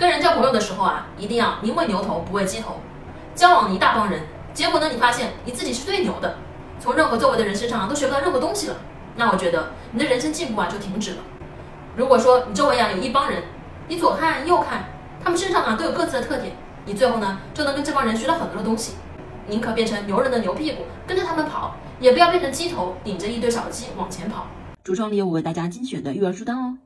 跟人交朋友的时候啊，一定要宁为牛头不为鸡头。交往一大帮人，结果呢，你发现你自己是最牛的，从任何周围的人身上都学不到任何东西了。那我觉得你的人生进步啊就停止了。如果说你周围啊有一帮人，你左看右看，他们身上啊都有各自的特点，你最后呢就能跟这帮人学到很多的东西。宁可变成牛人的牛屁股跟着他们跑，也不要变成鸡头顶着一堆小鸡往前跑。橱窗里有我为大家精选的育儿书单哦。